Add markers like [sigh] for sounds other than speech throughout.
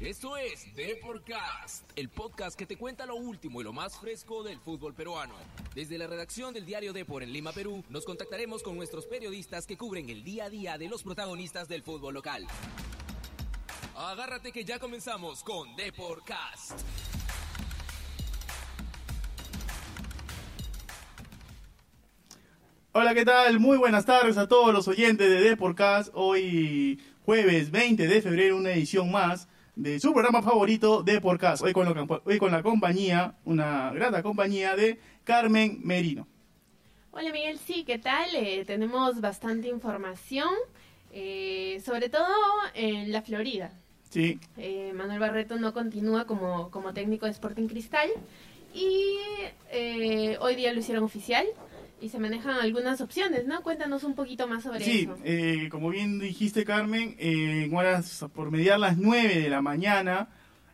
Esto es Deporcast, el podcast que te cuenta lo último y lo más fresco del fútbol peruano. Desde la redacción del diario Depor en Lima, Perú, nos contactaremos con nuestros periodistas que cubren el día a día de los protagonistas del fútbol local. Agárrate que ya comenzamos con Deporcast. Hola, ¿qué tal? Muy buenas tardes a todos los oyentes de Deporcast. Hoy jueves 20 de febrero, una edición más de su programa favorito Deporcast. Hoy con, lo- hoy con la compañía, una grata compañía de Carmen Merino. Hola Miguel, sí, ¿qué tal? Eh, tenemos bastante información, eh, sobre todo en la Florida. Sí, Eh, Manuel Barreto no continúa como, como técnico de Sporting Cristal y hoy día lo hicieron oficial y se manejan algunas opciones, ¿no? Cuéntanos un poquito más sobre sí, eso. eh, como bien dijiste Carmen, eh, en horas por mediar las 9 de la mañana,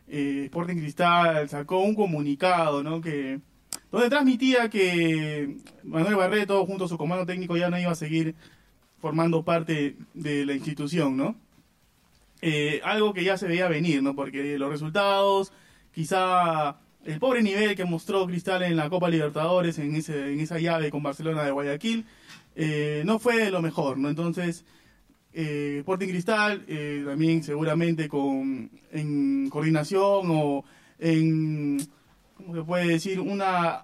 eh, Sporting Cristal sacó un comunicado, ¿no? Que donde transmitía que Manuel Barreto junto a su comando técnico ya no iba a seguir formando parte de la institución, ¿no? Eh, algo que ya se veía venir, ¿no? Porque los resultados, quizá el pobre nivel que mostró Cristal en la Copa Libertadores, en, ese, en esa llave con Barcelona de Guayaquil, eh, no fue lo mejor, ¿no? Entonces, eh, Sporting Cristal, eh, también seguramente con en coordinación o en, ¿cómo se puede decir? Una,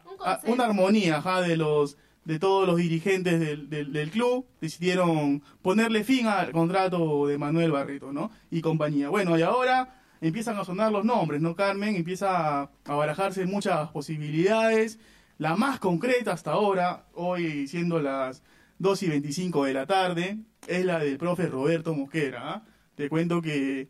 Un a- consenso. una armonía ajá, de los de todos los dirigentes del, del, del club decidieron ponerle fin al contrato de Manuel Barreto, ¿no? Y compañía. Bueno, y ahora empiezan a sonar los nombres, ¿no, Carmen? Empieza a, barajarse muchas posibilidades. La más concreta hasta ahora, hoy siendo las 2 y 25 de la tarde, es la del profe Roberto Mosquera. ¿ah? Te cuento que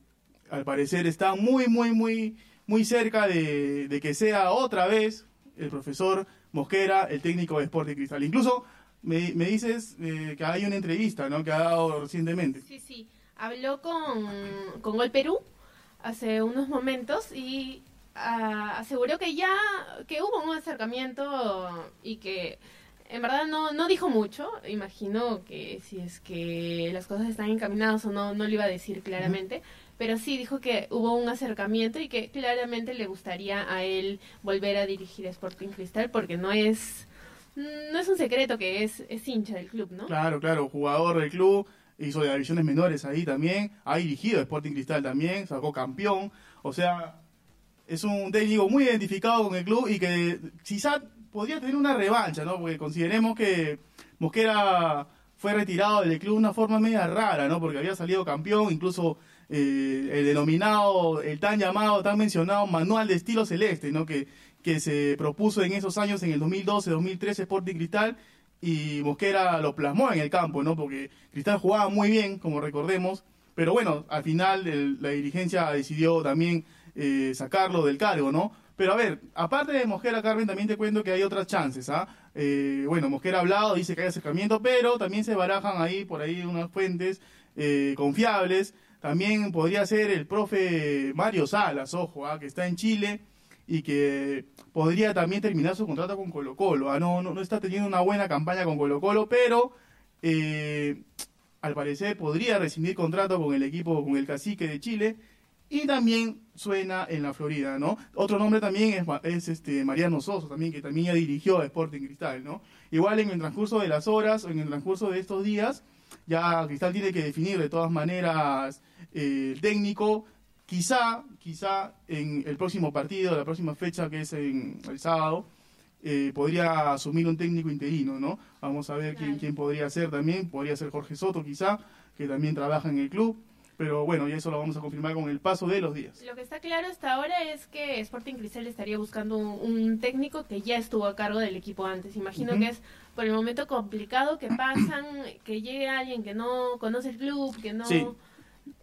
al parecer está muy, muy, muy, muy cerca de, de que sea otra vez el profesor Mosquera el técnico de Sporting Cristal. Incluso me, me dices eh, que hay una entrevista ¿no? que ha dado recientemente. Sí, sí. Habló con, con Gol Perú hace unos momentos y ah, aseguró que ya que hubo un acercamiento y que en verdad no, no dijo mucho. Imagino que si es que las cosas están encaminadas o no, no lo iba a decir claramente. Pero sí dijo que hubo un acercamiento y que claramente le gustaría a él volver a dirigir Sporting Cristal porque no es no es un secreto que es, es hincha del club, ¿no? Claro, claro, jugador del club, hizo de divisiones menores ahí también, ha dirigido Sporting Cristal también, sacó campeón, o sea, es un técnico muy identificado con el club y que quizá podría tener una revancha, ¿no? Porque consideremos que Mosquera fue retirado del club de una forma media rara, ¿no? Porque había salido campeón, incluso eh, el denominado, el tan llamado, tan mencionado manual de estilo celeste, ¿no? Que, que se propuso en esos años, en el 2012, 2013, Sporting Cristal, y Mosquera lo plasmó en el campo, ¿no? Porque Cristal jugaba muy bien, como recordemos, pero bueno, al final el- la dirigencia decidió también eh, sacarlo del cargo, ¿no? Pero a ver, aparte de Mosquera, Carmen, también te cuento que hay otras chances, ¿ah? Eh, bueno, Mosquera ha hablado, dice que hay acercamiento, pero también se barajan ahí, por ahí, unas fuentes eh, confiables. También podría ser el profe Mario Salas, ojo, ¿ah? que está en Chile y que podría también terminar su contrato con Colo Colo. ¿ah? No, no, no está teniendo una buena campaña con Colo Colo, pero eh, al parecer podría rescindir contrato con el equipo, con el cacique de Chile. Y también suena en la Florida, ¿no? Otro nombre también es, este Mariano Soso, también, que también ya dirigió a Sporting Cristal, ¿no? Igual en el transcurso de las horas, en el transcurso de estos días, ya Cristal tiene que definir de todas maneras eh, el técnico. Quizá, quizá en el próximo partido, la próxima fecha que es en el sábado, eh, podría asumir un técnico interino, ¿no? Vamos a ver quién, podría ser también. Podría ser Jorge Soto, quizá, que también trabaja en el club. Pero bueno, y eso lo vamos a confirmar con el paso de los días. Lo que está claro hasta ahora es que Sporting Cristal estaría buscando un, un técnico que ya estuvo a cargo del equipo antes. Imagino que es por el momento complicado que pasan, que llegue alguien que no conoce el club, que no... Sí.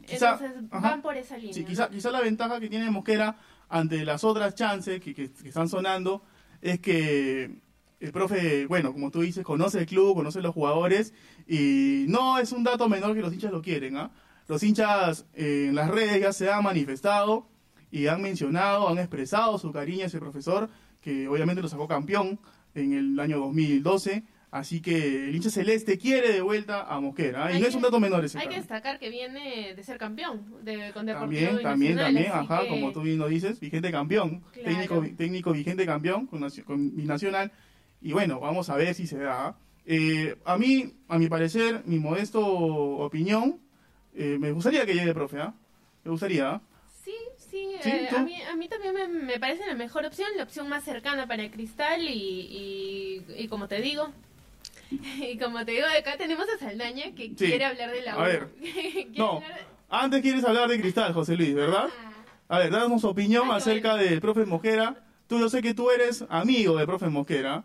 Quizá- Entonces ajá. van por esa línea. Sí, quizá, quizá la ventaja que tiene Mosquera ante las otras chances que, que- que están sonando es que el profe, bueno, como tú dices, conoce el club, conoce los jugadores y no es un dato menor que los hinchas lo quieren. ¿ah? Los hinchas eh, en las redes ya se han manifestado y han mencionado, han expresado su cariño a ese profesor que obviamente lo sacó campeón en el año 2012 Así que el hincha celeste quiere de vuelta a Mosquera. ¿ah? Y Hay no es un dato menor ese. Hay que destacar que viene de ser campeón de, con Deportivo También, también, también, ajá, que- como tú bien lo dices, vigente campeón, Claro. técnico, técnico vigente campeón con, con Binacional. Y bueno, vamos a ver si se da. Eh, a mí, a mi parecer, mi modesto opinión, eh, me gustaría que llegue el profe, ¿ah? Me gustaría, ¿ah? Sí, sí, Sí, eh, a, mí, a mí también me, me parece la mejor opción, la opción más cercana para el Cristal y, y, y como te digo, [laughs] y como te digo, acá tenemos a Saldaña que Sí. quiere hablar de la A ver. [laughs] No, hablar antes quieres hablar de Cristal, José Luis, ¿verdad? Ah, A ver, danos opinión acerca bueno. del profe Mosquera. Tú, yo sé que tú eres amigo del profe Mosquera.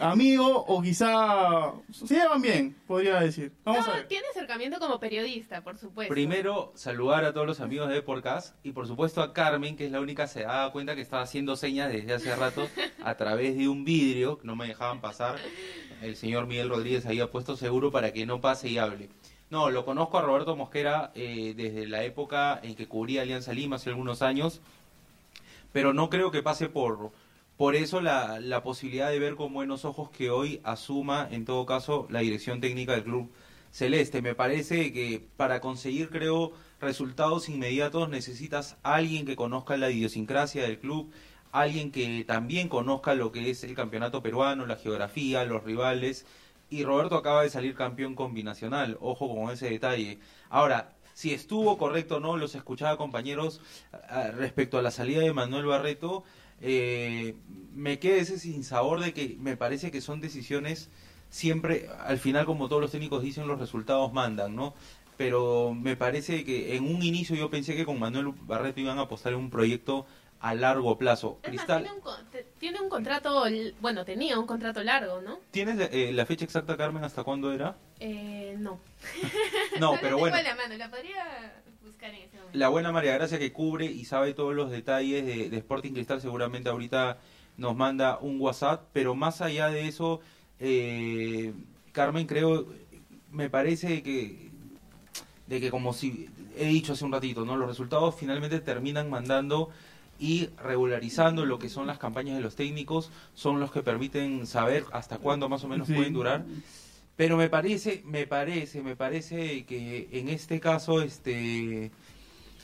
Amigo o quizá se llevan bien, podría decir. Vamos no, a ver. tiene acercamiento como periodista, por supuesto. Primero, saludar a todos los amigos de Podcast y por supuesto a Carmen, que es la única que se daba cuenta que estaba haciendo señas desde hace rato a través de un vidrio que no me dejaban pasar. El señor Miguel Rodríguez había puesto seguro para que no pase y hable. No, lo conozco a Roberto Mosquera eh, desde la época en que cubría Alianza Lima hace algunos años, pero no creo que pase por, por eso la, la posibilidad de ver con buenos ojos que hoy asuma, en todo caso, la dirección técnica del club celeste. Me parece que para conseguir, creo, resultados inmediatos necesitas alguien que conozca la idiosincrasia del club, alguien que también conozca lo que es el campeonato peruano, la geografía, los rivales. Y Roberto acaba de salir campeón combinacional, ojo con ese detalle. Ahora, si estuvo correcto o no, los escuchaba compañeros respecto a la salida de Manuel Barreto, eh, me queda ese sinsabor de que me parece que son decisiones siempre, al final como todos los técnicos dicen, los resultados mandan, ¿no? Pero me parece que en un inicio yo pensé que con Manuel Barreto iban a apostar en un proyecto a largo plazo. Es más, Cristal, tiene un, con- te- tiene un contrato, bueno, tenía un contrato largo, ¿no? ¿tienes eh, la fecha exacta, Carmen, hasta cuándo era? Eh, no. [laughs] [laughs] No, pero bueno. en la mano, la podría buscar en ese momento. La buena María Gracia que cubre y sabe todos los detalles de, de Sporting Cristal seguramente ahorita nos manda un WhatsApp, pero más allá de eso, eh, Carmen, creo, me parece que de que como si he dicho hace un ratito, ¿no? Los resultados finalmente terminan mandando y regularizando lo que son las campañas de los técnicos, son los que permiten saber hasta cuándo más o menos Sí. pueden durar. Pero me parece, me parece, me parece que en este caso, este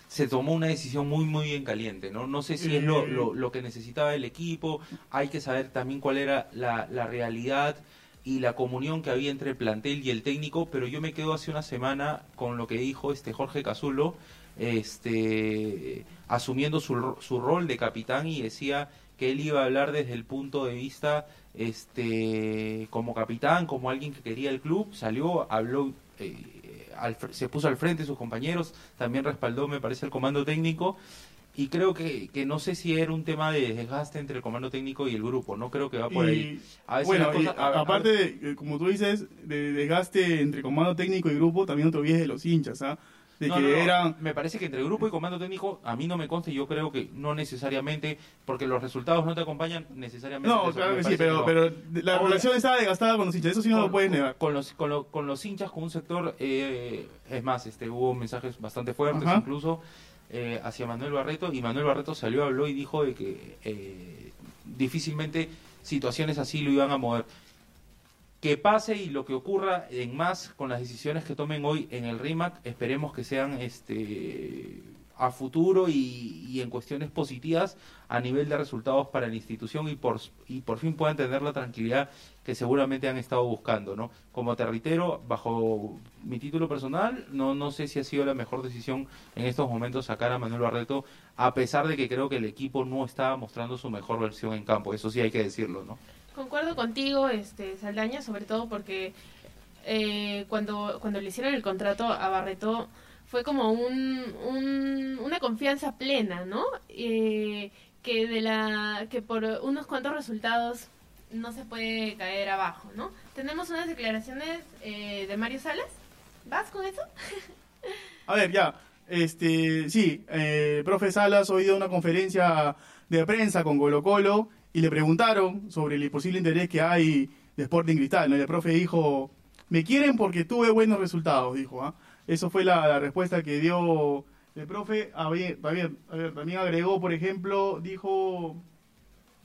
se tomó una decisión muy muy en caliente, ¿no? No sé si es lo, Eh. lo, lo que necesitaba el equipo, hay que saber también cuál era la, la realidad y la comunión que había entre el plantel y el técnico, pero yo me quedo hace una semana con lo que dijo este Jorge Cazulo, este asumiendo su, su rol de capitán y decía que él iba a hablar desde el punto de vista este como capitán, como alguien que quería el club, salió, habló eh, al se puso al frente de sus compañeros, también respaldó, me parece, el comando técnico. Y creo que, que no sé si era un tema de desgaste entre el comando técnico y el grupo, no creo que va por ahí. Y, A veces bueno, a- a- aparte, de, eh, como tú dices, de desgaste entre comando técnico y grupo, también otro olvides de los hinchas, ¿ah? De No, que no, eran... Me parece que entre grupo y comando técnico, a mí no me consta y yo creo que no necesariamente, porque los resultados no te acompañan necesariamente. No, claro que sí, pero, pero la Ahora- relación estaba desgastada con los hinchas, eso sí no lo puedes negar. Con los, con, lo- con los hinchas, con un sector, eh, es más, este hubo mensajes bastante fuertes Ajá. incluso eh, hacia Manuel Barreto y Manuel Barreto salió, habló y dijo de que eh, difícilmente situaciones así lo iban a mover. Que pase y lo que ocurra en más con las decisiones que tomen hoy en el RIMAC, esperemos que sean este a futuro y, en cuestiones positivas a nivel de resultados para la institución y por, y por fin puedan tener la tranquilidad que seguramente han estado buscando, ¿no? Como te reitero, bajo mi título personal, no, no sé si ha sido la mejor decisión en estos momentos sacar a Manuel Barreto, a pesar de que creo que el equipo no está mostrando su mejor versión en campo, eso sí hay que decirlo, ¿no? Concuerdo contigo, este Saldaña, sobre todo porque eh, cuando, cuando le hicieron el contrato a Barreto fue como un, un- una confianza plena, ¿no? Eh, que de la que por unos cuantos resultados no se puede caer abajo, ¿no? Tenemos unas declaraciones eh, de Mario Salas. ¿Vas con eso? A ver, ya. Este, sí, eh, profe Salas hoy dio una conferencia de prensa con Colo Colo y le preguntaron sobre el posible interés que hay de Sporting Cristal. Y el profe dijo, me quieren porque tuve buenos resultados, dijo. ¿ah? Eso fue la, la respuesta que dio el profe. A ver, a ver, a ver, también agregó, por ejemplo, dijo,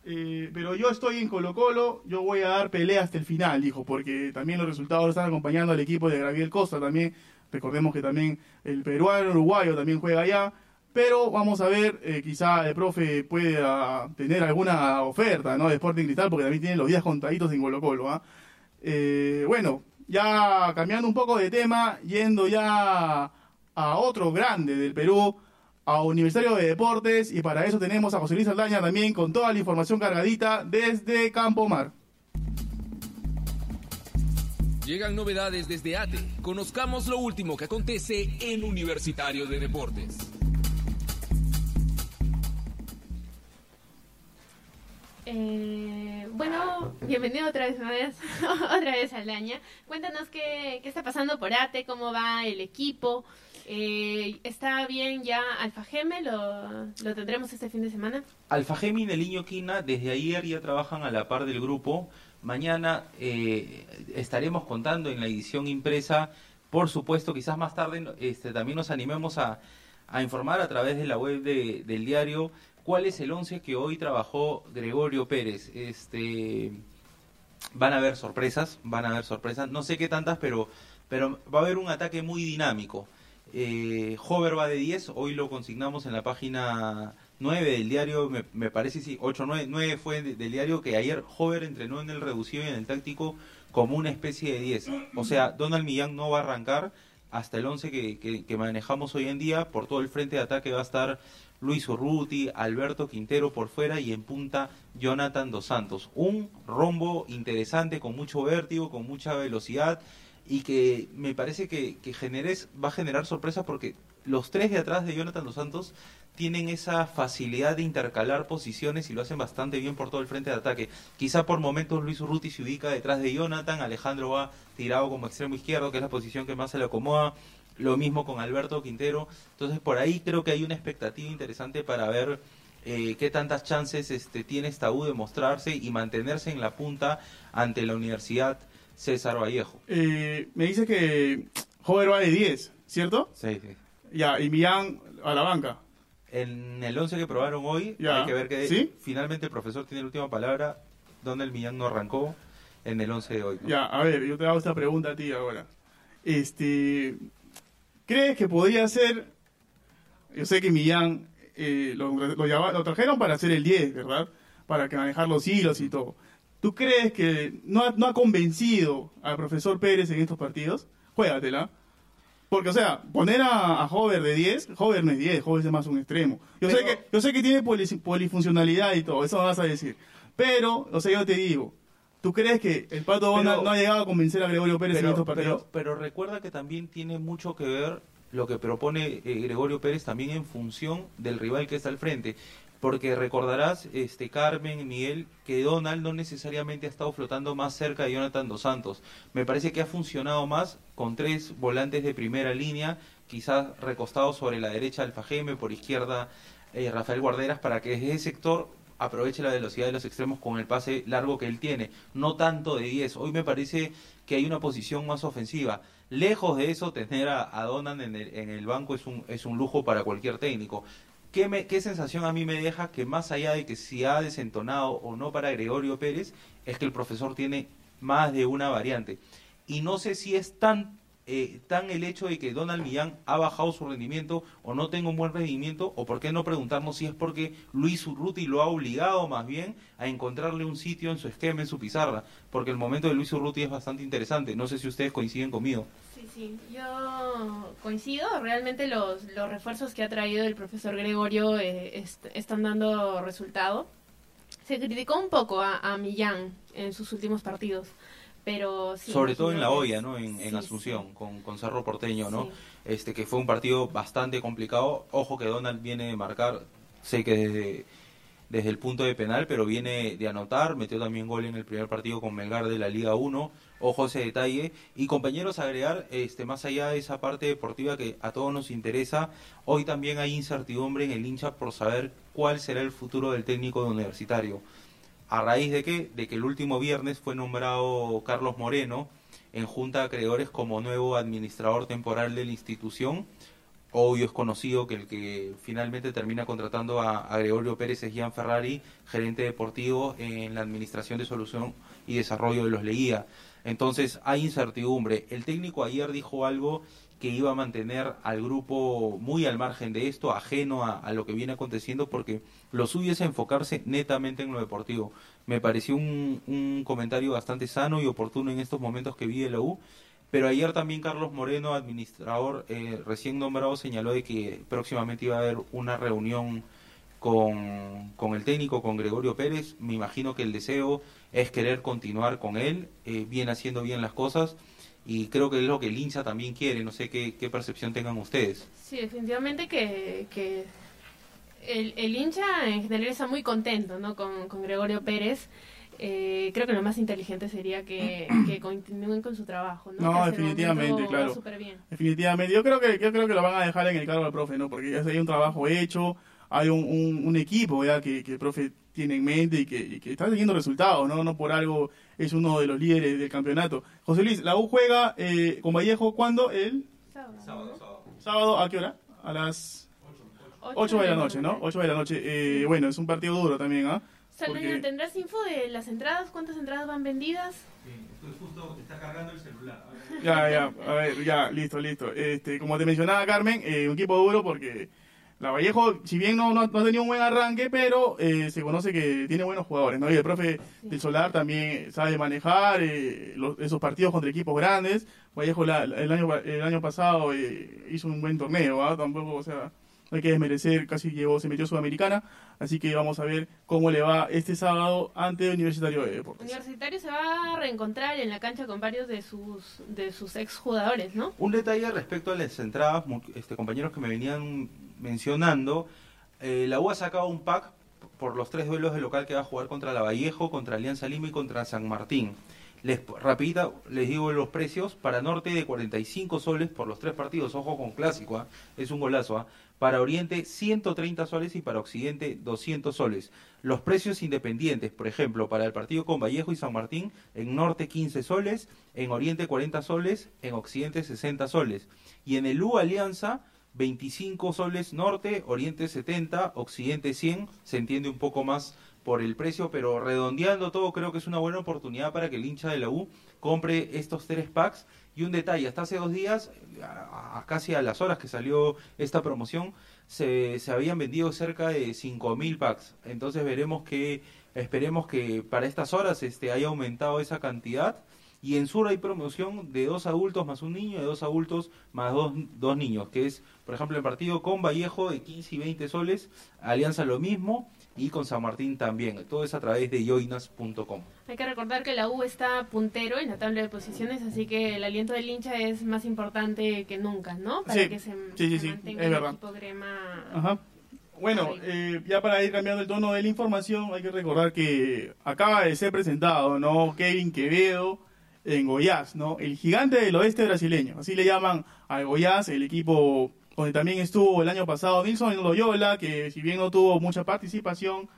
Eh, pero yo estoy en Colo Colo, yo voy a dar pelea hasta el final, dijo, porque también los resultados están acompañando al equipo de Gabriel Costa también. Recordemos que también el peruano uruguayo también juega allá. Pero vamos a ver, eh, quizá el profe pueda tener alguna oferta ¿no? de Sporting Cristal, porque también tiene los días contaditos en Colo Colo. ¿ah? Eh, bueno, ya cambiando un poco de tema, yendo ya a otro grande del Perú, a Universitario de Deportes, y para eso tenemos a José Luis Aldaña también con toda la información cargadita desde Campo Mar. Llegan novedades desde ATE. Conozcamos lo último que acontece en Universitario de Deportes. Eh, bueno, bienvenido otra vez, [laughs] otra vez Aldaña. Cuéntanos qué, qué está pasando por ATE, cómo va el equipo. Eh, ¿Está bien ya Alfa Geme? ¿Lo, ¿Lo tendremos este fin de semana? Alfa Geme y Neliño Quina desde ayer ya trabajan a la par del grupo. Mañana eh, estaremos contando en la edición impresa. Por supuesto, quizás más tarde este, también nos animemos a, a informar a través de la web de, del diario cuál es el 11 que hoy trabajó Gregorio Pérez. Este, van a haber sorpresas, van a haber sorpresas. No sé qué tantas, pero, pero va a haber un ataque muy dinámico. Eh, Hover va de 10, hoy lo consignamos en la página 9 del diario, me, me parece sí, 8, 9, 9 fue de, del diario que ayer Hover entrenó en el reducido y en el táctico como una especie de 10. O sea, Donald Millán no va a arrancar hasta el 11 que, que, que, manejamos hoy en día. Por todo el frente de ataque va a estar Luis Urruti, Alberto Quintero por fuera y en punta Jonathan Dos Santos. Un rombo interesante, con mucho vértigo, con mucha velocidad y que me parece que, que generes, va a generar sorpresa porque los tres de atrás de Jonathan Dos Santos tienen esa facilidad de intercalar posiciones y lo hacen bastante bien por todo el frente de ataque. Quizá por momentos Luis Urruti se ubica detrás de Jonathan, Alejandro va tirado como extremo izquierdo, que es la posición que más se le acomoda. Lo mismo con Alberto Quintero. Entonces por ahí creo que hay una expectativa interesante para ver eh, qué tantas chances este, tiene esta U de mostrarse y mantenerse en la punta ante la Universidad César Vallejo. Eh, me dice que Jover va de 10, ¿cierto? Sí, sí. Ya, y Millán a la banca. En el 11 que probaron hoy, Ya. hay que ver que ¿Sí? finalmente el profesor tiene la última palabra, donde el Millán no arrancó en el 11 de hoy. ¿no? Ya, a ver, yo te hago esta pregunta a ti ahora. Este, ¿crees que podría ser? Yo sé que Millán eh, lo, lo, llama- lo trajeron para hacer el 10, ¿verdad? Para que manejar los hilos y todo. ¿Tú crees que no ha, no ha convencido al profesor Pérez en estos partidos? Juégatela. Porque, o sea, poner a, a Hover de 10, Hover no es 10, Hover es más un extremo. Yo, sé, que, yo sé que tiene poli- polifuncionalidad y todo, eso vas a decir. Pero, o sea, yo te digo, ¿tú crees que el Pato Donald Pero- no ha llegado a convencer a Gregorio Pérez en pero, estos partidos? pero, pero recuerda que también tiene mucho que ver lo que propone eh, Gregorio Pérez también en función del rival que está al frente. Porque recordarás, este Carmen, Miguel, que Donald no necesariamente ha estado flotando más cerca de Jonathan Dos Santos. Me parece que ha funcionado más con tres volantes de primera línea, quizás recostados sobre la derecha Alfajeme, por izquierda eh, Rafael Guarderas, para que desde ese sector aproveche la velocidad de los extremos con el pase largo que él tiene, no tanto de 10. Hoy me parece que hay una posición más ofensiva. Lejos de eso, tener a, a Donan en el, banco es un, es un lujo para cualquier técnico. ¿Qué, ¿Qué sensación a mí me deja que más allá de que si ha desentonado o no para Gregorio Pérez, es que el profesor tiene más de una variante? Y no sé si es tan eh, tan el hecho de que Donald Millán ha bajado su rendimiento o no tenga un buen rendimiento, o por qué no preguntarnos si es porque Luis Urruti lo ha obligado más bien a encontrarle un sitio en su esquema, en su pizarra, porque el momento de Luis Urruti es bastante interesante. No sé si ustedes coinciden conmigo. Sí, sí, yo coincido. Realmente los, los refuerzos que ha traído el profesor Gregorio eh, est- están dando resultado. Se criticó un poco a, a Millán en sus últimos partidos, pero sí, Sobre todo en la que- ¿no? En, Asunción, sí. Con, con Cerro Porteño, ¿no? Este que fue un partido bastante complicado. Ojo que Donald viene de marcar, sé que desde, desde el punto de penal, pero viene de anotar, metió también gol en el primer partido con Melgar de la Liga 1. Ojo ese detalle. Y compañeros, agregar, este, más allá de esa parte deportiva que a todos nos interesa, hoy también hay incertidumbre en el hincha por saber cuál será el futuro del técnico de universitario. ¿A raíz de qué? De que el último viernes fue nombrado Carlos Moreno en junta de acreedores como nuevo administrador temporal de la institución. obvio es conocido que el que finalmente termina contratando a, a Gregorio Pérez es Gian Ferrari, gerente deportivo en la Administración de Solución y Desarrollo de los Leguía. Entonces hay incertidumbre. El técnico ayer dijo algo que iba a mantener al grupo muy al margen de esto, ajeno a, lo que viene aconteciendo, porque lo suyo es enfocarse netamente en lo deportivo. Me pareció un, un comentario bastante sano y oportuno en estos momentos que vive la U. Pero ayer también Carlos Moreno, administrador eh, recién nombrado, señaló de que próximamente iba a haber una reunión con, con, el técnico, con Gregorio Pérez. Me imagino que el deseo es querer continuar con él, eh, bien haciendo bien las cosas y creo que es lo que el hincha también quiere, no sé qué, qué percepción tengan ustedes. Sí, definitivamente que, que el, el, hincha en general está muy contento ¿no? con, con Gregorio Pérez. Eh, creo que lo más inteligente sería que, que continúen con su trabajo. No, no definitivamente, claro. Definitivamente. Yo creo, que, yo creo que lo van a dejar en el cargo del profe, ¿no? porque ya hay un trabajo hecho, hay un, un, un equipo ya que, que, el profe tiene en mente y que, y que, está teniendo resultados, ¿no? No por algo es uno de los líderes del campeonato. José Luis, la U juega eh, con Vallejo, ¿cuándo? El sábado. Sábado, sábado. ¿Sábado a qué hora? A las 8 de la noche, ¿no? 8 de la noche. Eh, bueno, es un partido duro también, ¿ah? Porque... ¿tendrás info de las entradas? ¿Cuántas entradas van vendidas? Sí, estoy justo, está cargando el celular. Ya, ya, a ver, ya, listo, listo. Este, como te mencionaba Carmen, eh, un equipo duro porque la Vallejo, si bien no, no, no ha tenido un buen arranque, pero eh, se conoce que tiene buenos jugadores, ¿no? Y el profe sí. del Solar también sabe manejar eh, los, esos partidos contra equipos grandes. Vallejo la, el, año, el año pasado eh, hizo un buen torneo, ¿ah? Tampoco, o sea, no hay que desmerecer, casi llegó, se metió Sudamericana, así que vamos a ver cómo le va este sábado ante Universitario de Deportes. Universitario se va a reencontrar en la cancha con varios de sus de sus ex jugadores, ¿no? Un detalle respecto a las entradas, este compañeros que me venían mencionando, eh, la U ha sacado un pack por los tres duelos de local que va a jugar contra la Vallejo, contra Alianza Lima y contra San Martín. Les, rapidita, les digo los precios, para Norte de 45 soles por los tres partidos, ojo con clásico, ¿eh? es un golazo, ¿eh? para Oriente 130 soles y para Occidente 200 soles. Los precios independientes, por ejemplo, para el partido con Vallejo y San Martín, en Norte 15 soles, en Oriente 40 soles, en Occidente 60 soles. Y en el U Alianza 25 soles Norte, Oriente 70, Occidente 100, se entiende un poco más por el precio, pero redondeando todo creo que es una buena oportunidad para que el hincha de la U compre estos tres packs. Y un detalle, hasta hace dos días, casi a las horas que salió esta promoción, se, se habían vendido cerca de 5.000 packs. Entonces veremos que, esperemos que para estas horas este, haya aumentado esa cantidad. Y en Sur hay promoción de dos adultos más un niño, de dos adultos más dos, dos niños, que es, por ejemplo, el partido con Vallejo de 15 y 20 soles, Alianza lo mismo, y con San Martín también. Todo es a través de yoinas.com. Hay que recordar que la U está puntero en la tabla de posiciones, así que el aliento del hincha es más importante que nunca, ¿no? Para sí, que se, sí, sí, se sí, mantenga es el verdad. equipo Grema. Ajá. Bueno, eh, ya para ir cambiando el tono de la información, hay que recordar que acaba de ser presentado, ¿no? Kevin Quevedo en Goiás, ¿no? El gigante del oeste brasileño, así le llaman al Goiás, el equipo donde también estuvo el año pasado Nilson Loyola, que si bien no tuvo mucha participación,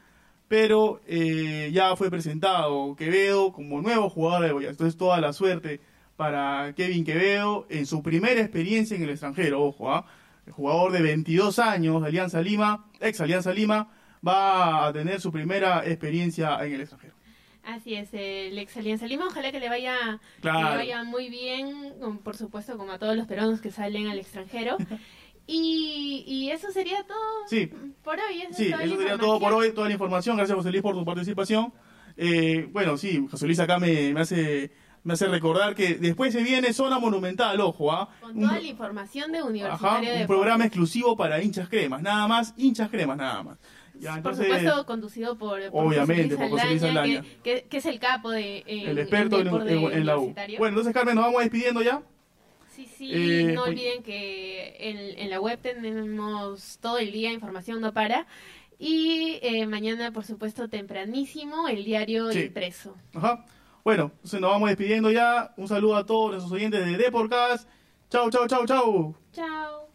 pero eh, ya fue presentado Quevedo como nuevo jugador de Goiás. Entonces toda la suerte para Kevin Quevedo en su primera experiencia en el extranjero, ojo, ¿ah? el jugador de 22 años de Alianza Lima, ex Alianza Lima, va a tener su primera experiencia en el extranjero. Así es, el ex Alianza Lima, ojalá que le vaya, Claro. que le vaya muy bien, por supuesto, como a todos los peruanos que salen al extranjero. [laughs] Y, y eso sería todo Sí. por hoy. Esa es Sí, eso sería todo por hoy, toda la información. Gracias, José Luis, por tu participación. Eh, bueno, sí, José Luis acá me, me hace me hace recordar que después se viene Zona Monumental, ojo, ¿ah? Con Un- toda la información de Ajá, Universitario de un programa exclusivo para hinchas cremas, nada más, hinchas cremas, nada más. Ya, por entonces, supuesto, conducido por, por Obviamente, José por José Luis. Que, que- es el capo de eh, el experto en, en- en la U. Bueno, entonces, Carmen, nos vamos despidiendo ya. Sí, sí, Eh, no pues- olviden que en, en la web tenemos todo el día información no para. Y eh, mañana, por supuesto, tempranísimo, el diario Sí. impreso. Ajá. Bueno, entonces nos vamos despidiendo ya. Un saludo a todos nuestros oyentes de Deporcast. Chau, chau, chau, chau. Chao.